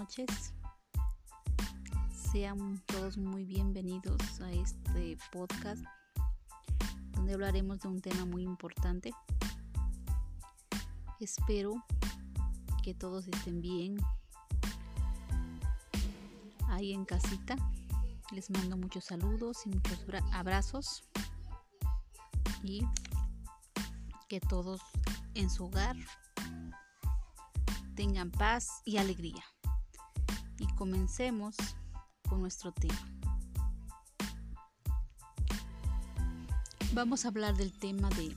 noches. Sean todos muy bienvenidos a este podcast donde hablaremos de un tema muy importante. Espero que todos estén bien ahí en casita. Les mando muchos saludos y muchos abrazos y que todos en su hogar tengan paz y alegría. Comencemos con nuestro tema. Vamos a hablar del tema de,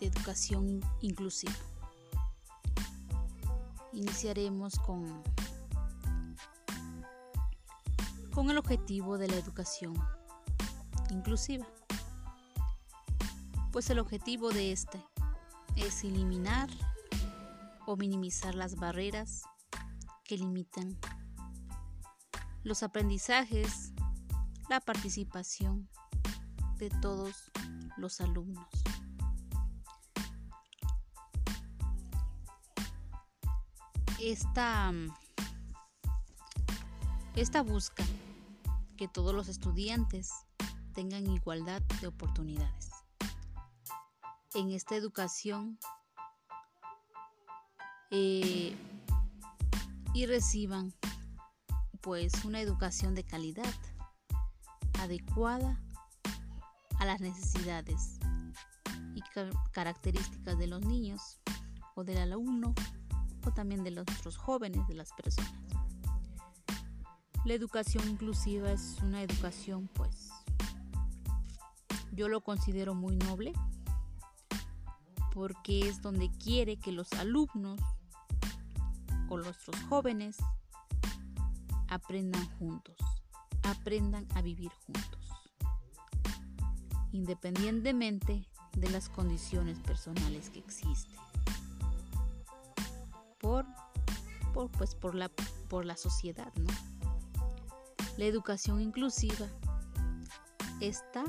de educación inclusiva. Iniciaremos con, con el objetivo de la educación inclusiva. Pues el objetivo de este es eliminar o minimizar las barreras que limitan los aprendizajes, la participación de todos los alumnos. Esta, esta busca que todos los estudiantes tengan igualdad de oportunidades. En esta educación eh, y reciban pues una educación de calidad adecuada a las necesidades y características de los niños o del alumno o también de los otros jóvenes de las personas. La educación inclusiva es una educación pues yo lo considero muy noble porque es donde quiere que los alumnos o nuestros jóvenes aprendan juntos, aprendan a vivir juntos, independientemente de las condiciones personales que existen. Por, por, pues por, la, por la sociedad, ¿no? La educación inclusiva está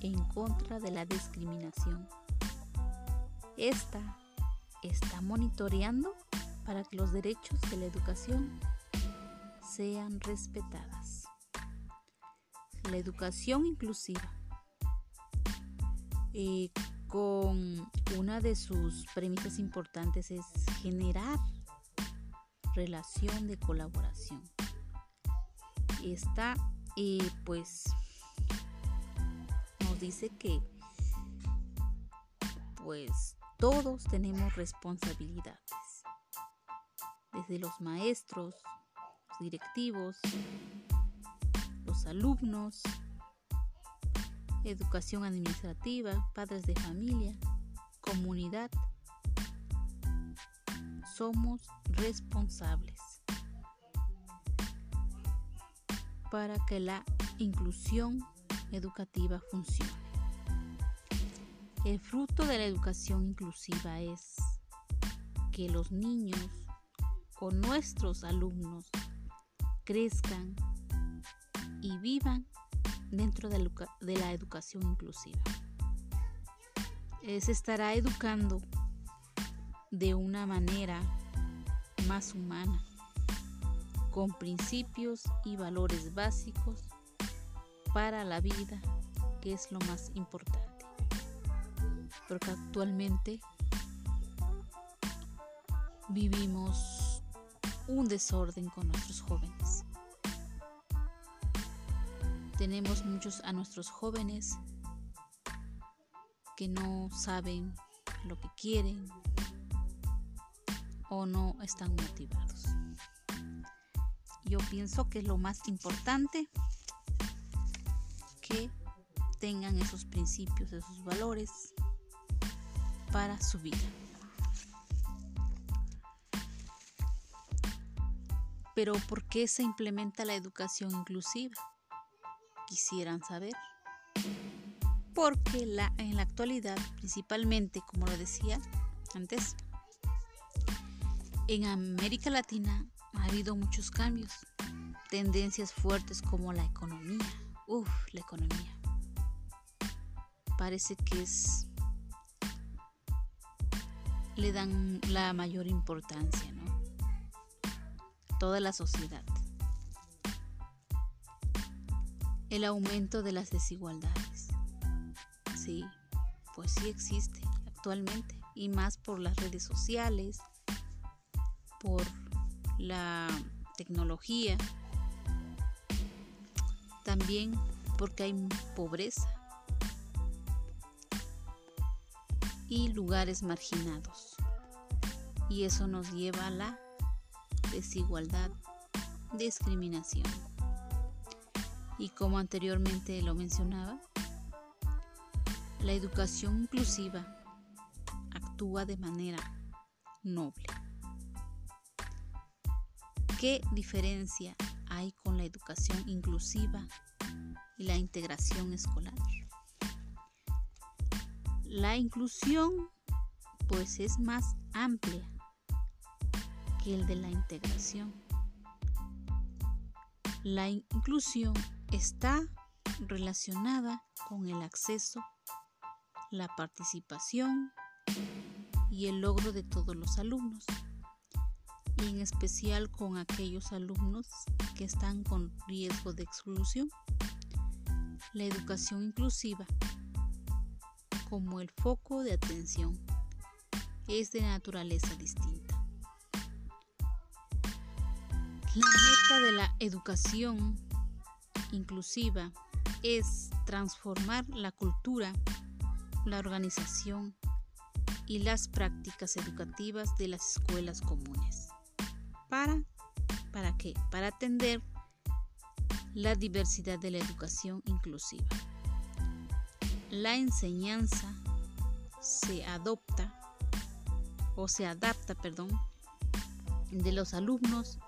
en contra de la discriminación. Esta está monitoreando para que los derechos de la educación sean respetadas. La educación inclusiva, eh, con una de sus premisas importantes es generar relación de colaboración. Esta, eh, pues, nos dice que, pues, todos tenemos responsabilidades desde los maestros, los directivos, los alumnos, educación administrativa, padres de familia, comunidad. Somos responsables para que la inclusión educativa funcione. El fruto de la educación inclusiva es que los niños nuestros alumnos crezcan y vivan dentro de la educación inclusiva. Se estará educando de una manera más humana, con principios y valores básicos para la vida, que es lo más importante. Porque actualmente vivimos un desorden con nuestros jóvenes. Tenemos muchos a nuestros jóvenes que no saben lo que quieren o no están motivados. Yo pienso que es lo más importante que tengan esos principios, esos valores para su vida. Pero ¿por qué se implementa la educación inclusiva? Quisieran saber. Porque la, en la actualidad, principalmente, como lo decía antes, en América Latina ha habido muchos cambios, tendencias fuertes como la economía. Uf, la economía. Parece que es le dan la mayor importancia. Toda la sociedad. El aumento de las desigualdades. Sí, pues sí existe actualmente y más por las redes sociales, por la tecnología, también porque hay pobreza y lugares marginados. Y eso nos lleva a la desigualdad, discriminación. Y como anteriormente lo mencionaba, la educación inclusiva actúa de manera noble. ¿Qué diferencia hay con la educación inclusiva y la integración escolar? La inclusión pues es más amplia el de la integración. La inclusión está relacionada con el acceso, la participación y el logro de todos los alumnos y en especial con aquellos alumnos que están con riesgo de exclusión. La educación inclusiva como el foco de atención es de naturaleza distinta. La meta de la educación inclusiva es transformar la cultura, la organización y las prácticas educativas de las escuelas comunes. ¿Para? ¿Para qué? Para atender la diversidad de la educación inclusiva. La enseñanza se adopta o se adapta, perdón, de los alumnos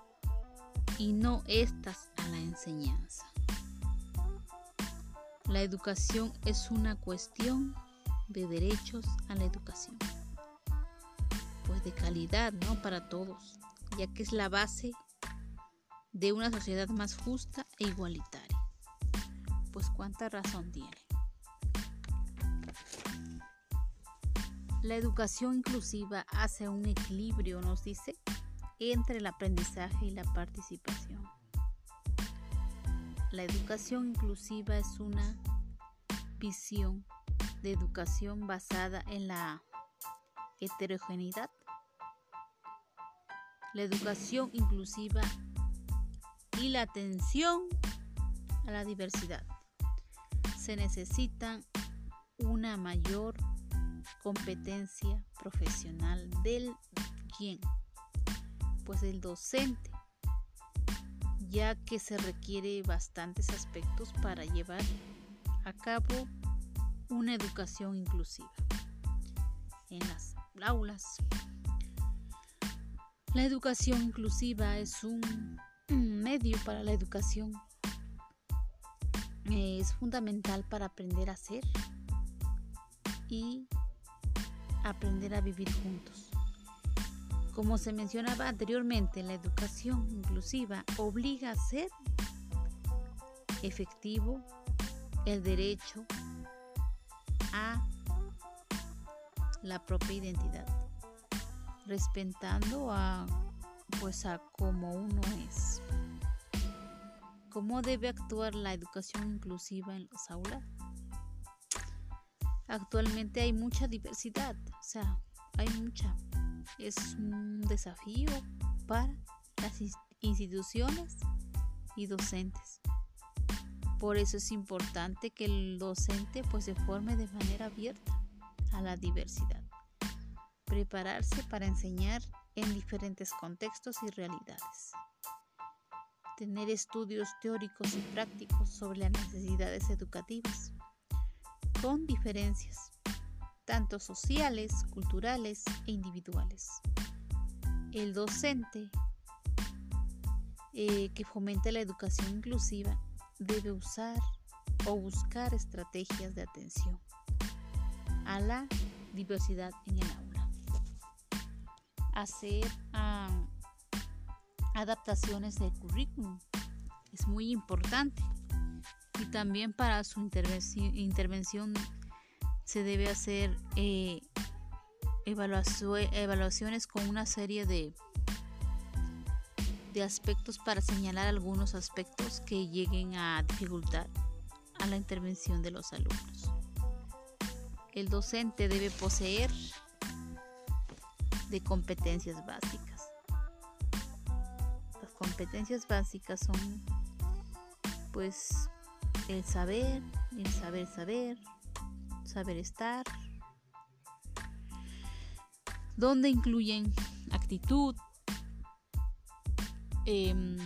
y no estas a la enseñanza. La educación es una cuestión de derechos a la educación, pues de calidad, ¿no? Para todos ya que es la base de una sociedad más justa e igualitaria. Pues cuánta razón tiene. La educación inclusiva hace un equilibrio, nos dice, entre el aprendizaje y la participación. La educación inclusiva es una visión de educación basada en la heterogeneidad la educación inclusiva y la atención a la diversidad. Se necesita una mayor competencia profesional del quien, pues el docente, ya que se requiere bastantes aspectos para llevar a cabo una educación inclusiva en las aulas. La educación inclusiva es un medio para la educación. Es fundamental para aprender a ser y aprender a vivir juntos. Como se mencionaba anteriormente, la educación inclusiva obliga a ser efectivo el derecho a la propia identidad respetando a pues a como uno es. ¿Cómo debe actuar la educación inclusiva en los aulas? Actualmente hay mucha diversidad, o sea, hay mucha. Es un desafío para las instituciones y docentes. Por eso es importante que el docente pues se forme de manera abierta a la diversidad prepararse para enseñar en diferentes contextos y realidades. Tener estudios teóricos y prácticos sobre las necesidades educativas, con diferencias, tanto sociales, culturales e individuales. El docente eh, que fomente la educación inclusiva debe usar o buscar estrategias de atención a la diversidad en el aula hacer adaptaciones de currículum. Es muy importante. Y también para su intervención, se debe hacer eh, evaluaciones con una serie de, de aspectos para señalar algunos aspectos que lleguen a dificultar a la intervención de los alumnos. El docente debe poseer de competencias básicas. Las competencias básicas son pues el saber, el saber saber, saber estar, donde incluyen actitud, em,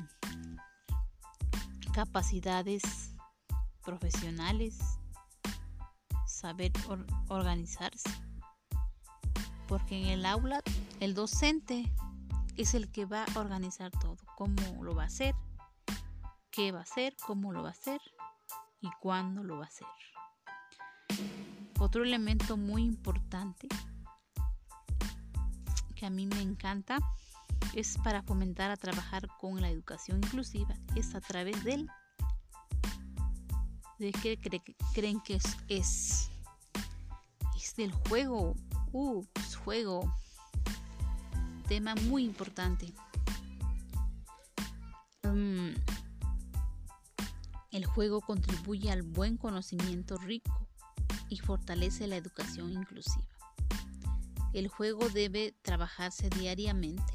capacidades profesionales, saber organizarse. Porque en el aula el docente es el que va a organizar todo, cómo lo va a hacer, qué va a hacer, cómo lo va a hacer y cuándo lo va a hacer. Otro elemento muy importante que a mí me encanta es para fomentar a trabajar con la educación inclusiva, es a través del de qué creen que es, es, es del juego, uh, juego, tema muy importante. Mm, el juego contribuye al buen conocimiento rico y fortalece la educación inclusiva. El juego debe trabajarse diariamente.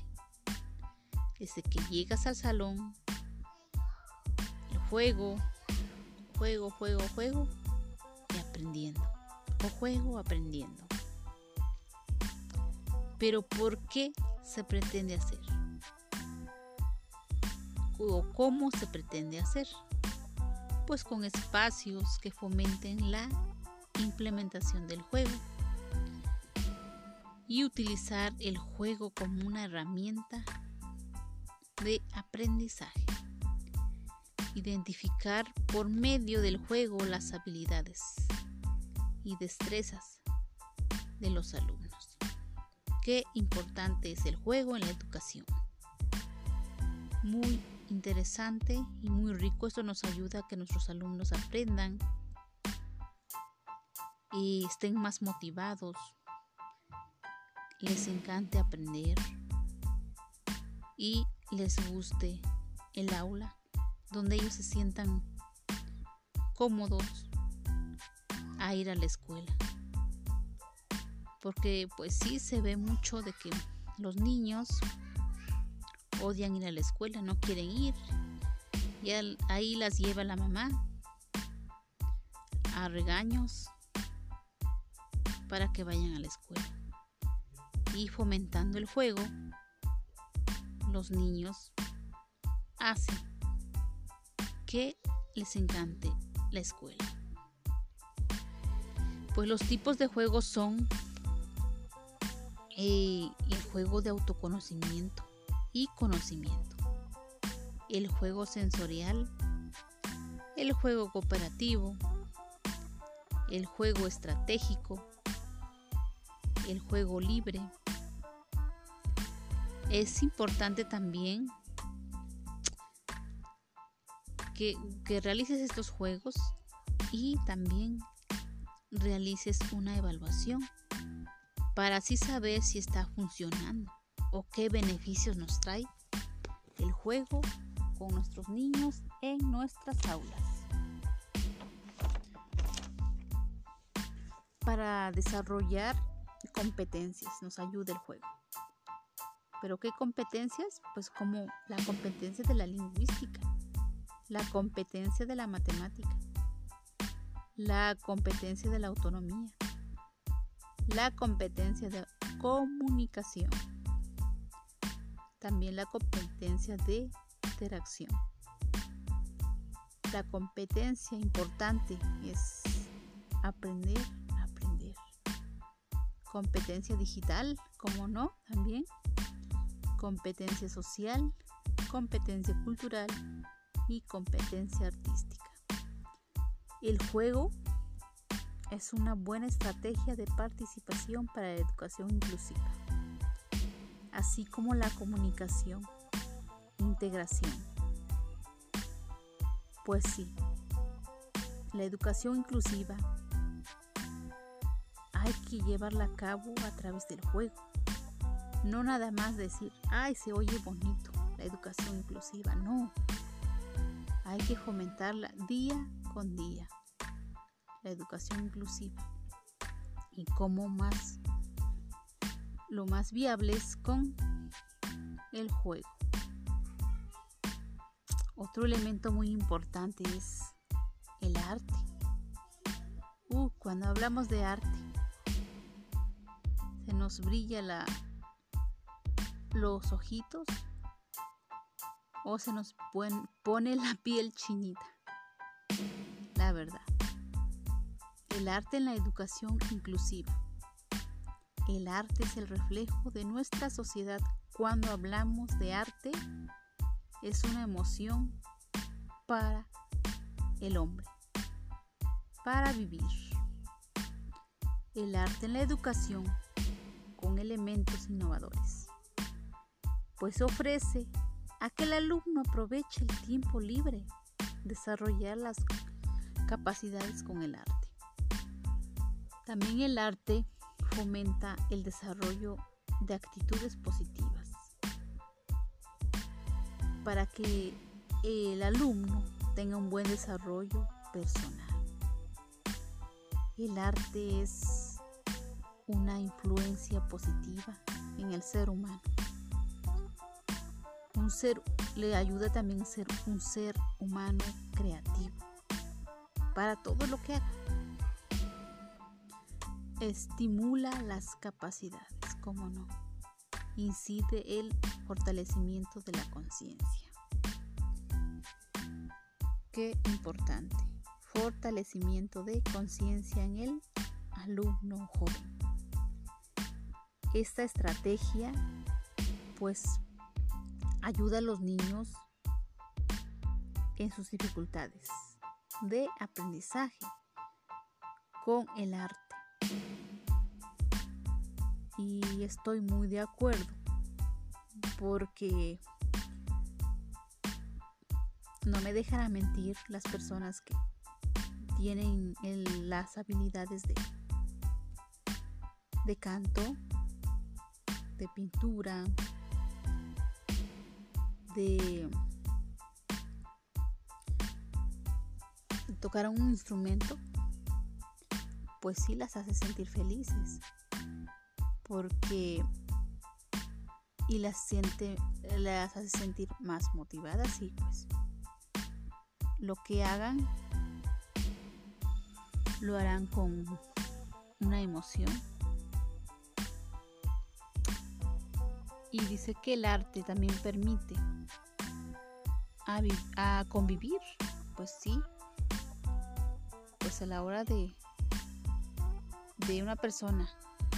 Desde que llegas al salón, juego, juego, juego, juego y aprendiendo. O juego aprendiendo. Pero ¿por qué se pretende hacer? ¿O cómo se pretende hacer? Pues con espacios que fomenten la implementación del juego y utilizar el juego como una herramienta de aprendizaje. Identificar por medio del juego las habilidades y destrezas de los alumnos. Qué importante es el juego en la educación. Muy interesante y muy rico. Esto nos ayuda a que nuestros alumnos aprendan y estén más motivados, les encante aprender y les guste el aula, donde ellos se sientan cómodos a ir a la escuela. Porque pues sí se ve mucho de que los niños odian ir a la escuela, no quieren ir. Y ahí las lleva la mamá a regaños para que vayan a la escuela y fomentando el juego, los niños hacen que les encante la escuela. Pues los tipos de juegos son eh, el juego de autoconocimiento y conocimiento, el juego sensorial, el juego cooperativo, el juego estratégico, el juego libre, es importante también que, realices estos juegos y también realices una evaluación para así saber si está funcionando o qué beneficios nos trae el juego con nuestros niños en nuestras aulas. Para desarrollar competencias nos ayuda el juego. ¿Pero qué competencias? Pues como la competencia de la lingüística, la competencia de la matemática, la competencia de la autonomía, la competencia de comunicación, también la competencia de interacción. La competencia importante es aprender. Competencia digital, como no, también competencia social, competencia cultural y competencia artística. El juego es una buena estrategia de participación para la educación inclusiva, así como la comunicación, integración. Pues sí, la educación inclusiva hay que llevarla a cabo a través del juego no nada más decir, ay, se oye bonito la educación inclusiva, no. Hay que fomentarla día con día, la educación inclusiva. Y como más, lo más viable es con el juego. Otro elemento muy importante es el arte. Uh, cuando hablamos de arte, se nos brilla la, los ojitos o se nos pone la piel chinita. La verdad. El arte en la educación inclusiva. El arte es el reflejo de nuestra sociedad. Cuando hablamos de arte, es una emoción para el hombre, para vivir. El arte en la educación con elementos innovadores, pues ofrece a que el alumno aproveche el tiempo libre, desarrollar las capacidades con el arte. También el arte fomenta el desarrollo de actitudes positivas para que el alumno tenga un buen desarrollo personal. El arte es una influencia positiva en el ser humano un ser le ayuda también a ser un ser humano creativo para todo lo que haga. Estimula las capacidades, como no. Incide el fortalecimiento de la conciencia. Qué importante. Fortalecimiento de conciencia en el alumno joven. Esta estrategia pues ayuda a los niños en sus dificultades de aprendizaje con el arte. Y estoy muy de acuerdo porque no me dejan mentir las personas que tienen las habilidades de, de canto, de pintura, de tocar un instrumento, pues sí las hace sentir felices. Porque y las siente las hace sentir más motivadas y pues lo que hagan lo harán con una emoción y dice que el arte también permite a, convivir, pues sí, pues a la hora de, de una persona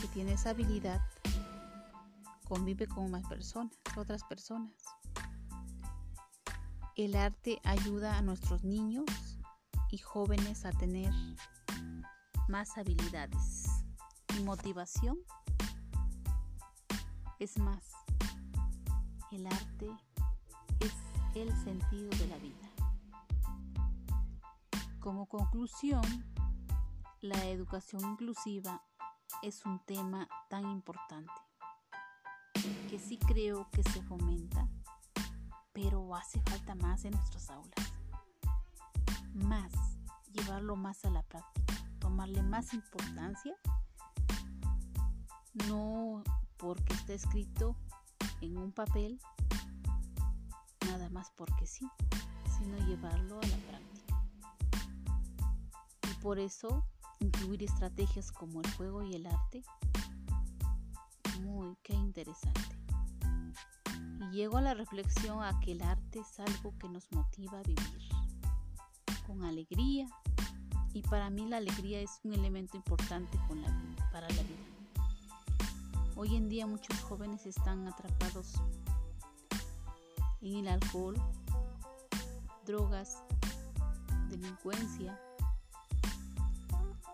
que tiene esa habilidad, convive con más personas, otras personas. El arte ayuda a nuestros niños y jóvenes a tener más habilidades y motivación. Es más, el arte es el sentido de la vida. Como conclusión, la educación inclusiva es un tema tan importante que sí creo que se fomenta, pero hace falta más en nuestras aulas. Más, llevarlo más a la práctica, tomarle más importancia, no porque está escrito en un papel, nada más porque sí, sino llevarlo a la práctica. Y por eso incluir estrategias como el juego y el arte, muy, qué interesante. Y llego a la reflexión a que el arte es algo que nos motiva a vivir con alegría y para mí la alegría es un elemento importante para la vida. Hoy en día muchos jóvenes están atrapados en el alcohol, drogas, delincuencia.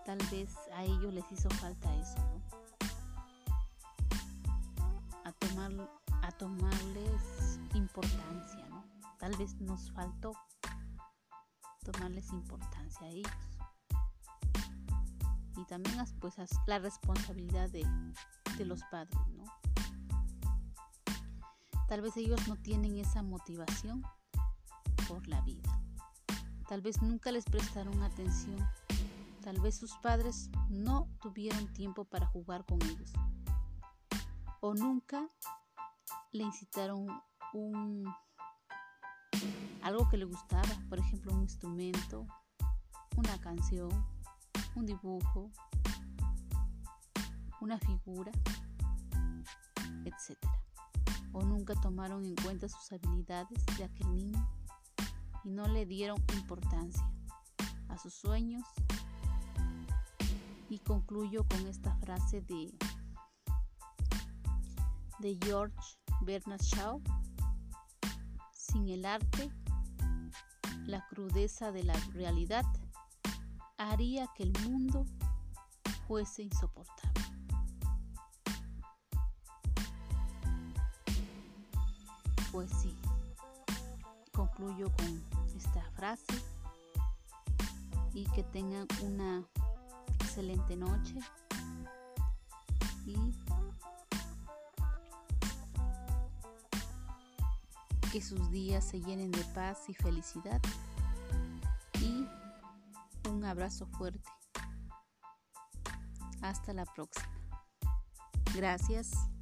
Tal vez a ellos les hizo falta eso, ¿no? A, tomar, a tomarles importancia, ¿no? Tal vez nos faltó tomarles importancia a ellos. Y también pues la responsabilidad de, de los padres, ¿no? Tal vez ellos no tienen esa motivación por la vida. Tal vez nunca les prestaron atención. Tal vez sus padres no tuvieron tiempo para jugar con ellos. O nunca le incitaron un algo que le gustaba, por ejemplo, un instrumento, una canción, un dibujo, una figura, etc. O nunca tomaron en cuenta sus habilidades de aquel niño y no le dieron importancia a sus sueños. Y concluyo con esta frase de, de George Bernard Shaw. Sin el arte, la crudeza de la realidad haría que el mundo fuese insoportable. Pues sí, concluyo con esta frase y que tengan una excelente noche y que sus días se llenen de paz y felicidad y un abrazo fuerte. Hasta la próxima. Gracias.